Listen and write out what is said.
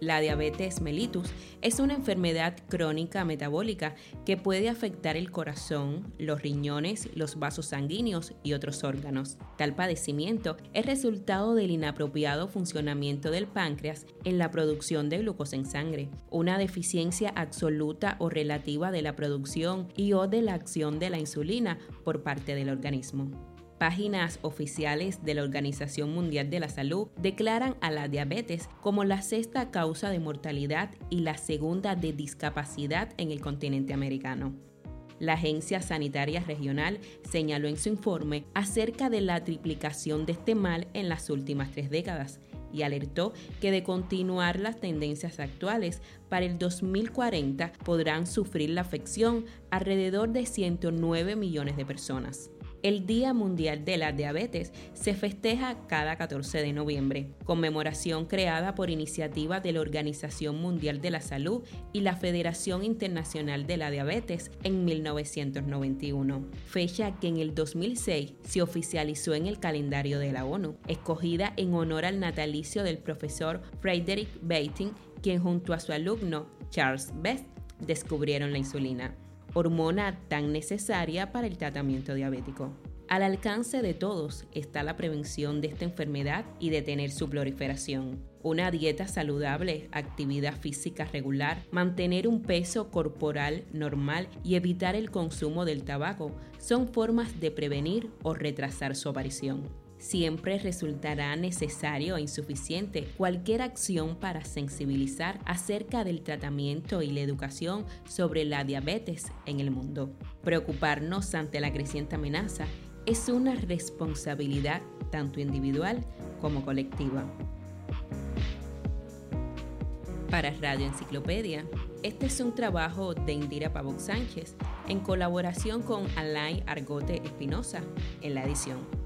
La diabetes mellitus es una enfermedad crónica metabólica que puede afectar el corazón, los riñones, los vasos sanguíneos y otros órganos. Tal padecimiento es resultado del inapropiado funcionamiento del páncreas en la producción de glucosa en sangre, una deficiencia absoluta o relativa de la producción y o de la acción de la insulina por parte del organismo páginas oficiales de la Organización Mundial de la Salud declaran a la diabetes como la sexta causa de mortalidad y la segunda de discapacidad en el continente americano. La Agencia Sanitaria Regional señaló en su informe acerca de la triplicación de este mal en las últimas tres décadas y alertó que de continuar las tendencias actuales, para el 2040 podrán sufrir la afección alrededor de 109 millones de personas. El Día Mundial de la Diabetes se festeja cada 14 de noviembre, conmemoración creada por iniciativa de la Organización Mundial de la Salud y la Federación Internacional de la Diabetes en 1991, fecha que en el 2006 se oficializó en el calendario de la ONU, escogida en honor al natalicio del profesor Frederick Bating, quien junto a su alumno Charles Best descubrieron la insulina hormona tan necesaria para el tratamiento diabético. Al alcance de todos está la prevención de esta enfermedad y detener su proliferación. Una dieta saludable, actividad física regular, mantener un peso corporal normal y evitar el consumo del tabaco son formas de prevenir o retrasar su aparición siempre resultará necesario e insuficiente cualquier acción para sensibilizar acerca del tratamiento y la educación sobre la diabetes en el mundo. Preocuparnos ante la creciente amenaza es una responsabilidad tanto individual como colectiva. Para Radio Enciclopedia, este es un trabajo de Indira Pavok Sánchez en colaboración con Alain Argote Espinosa en la edición.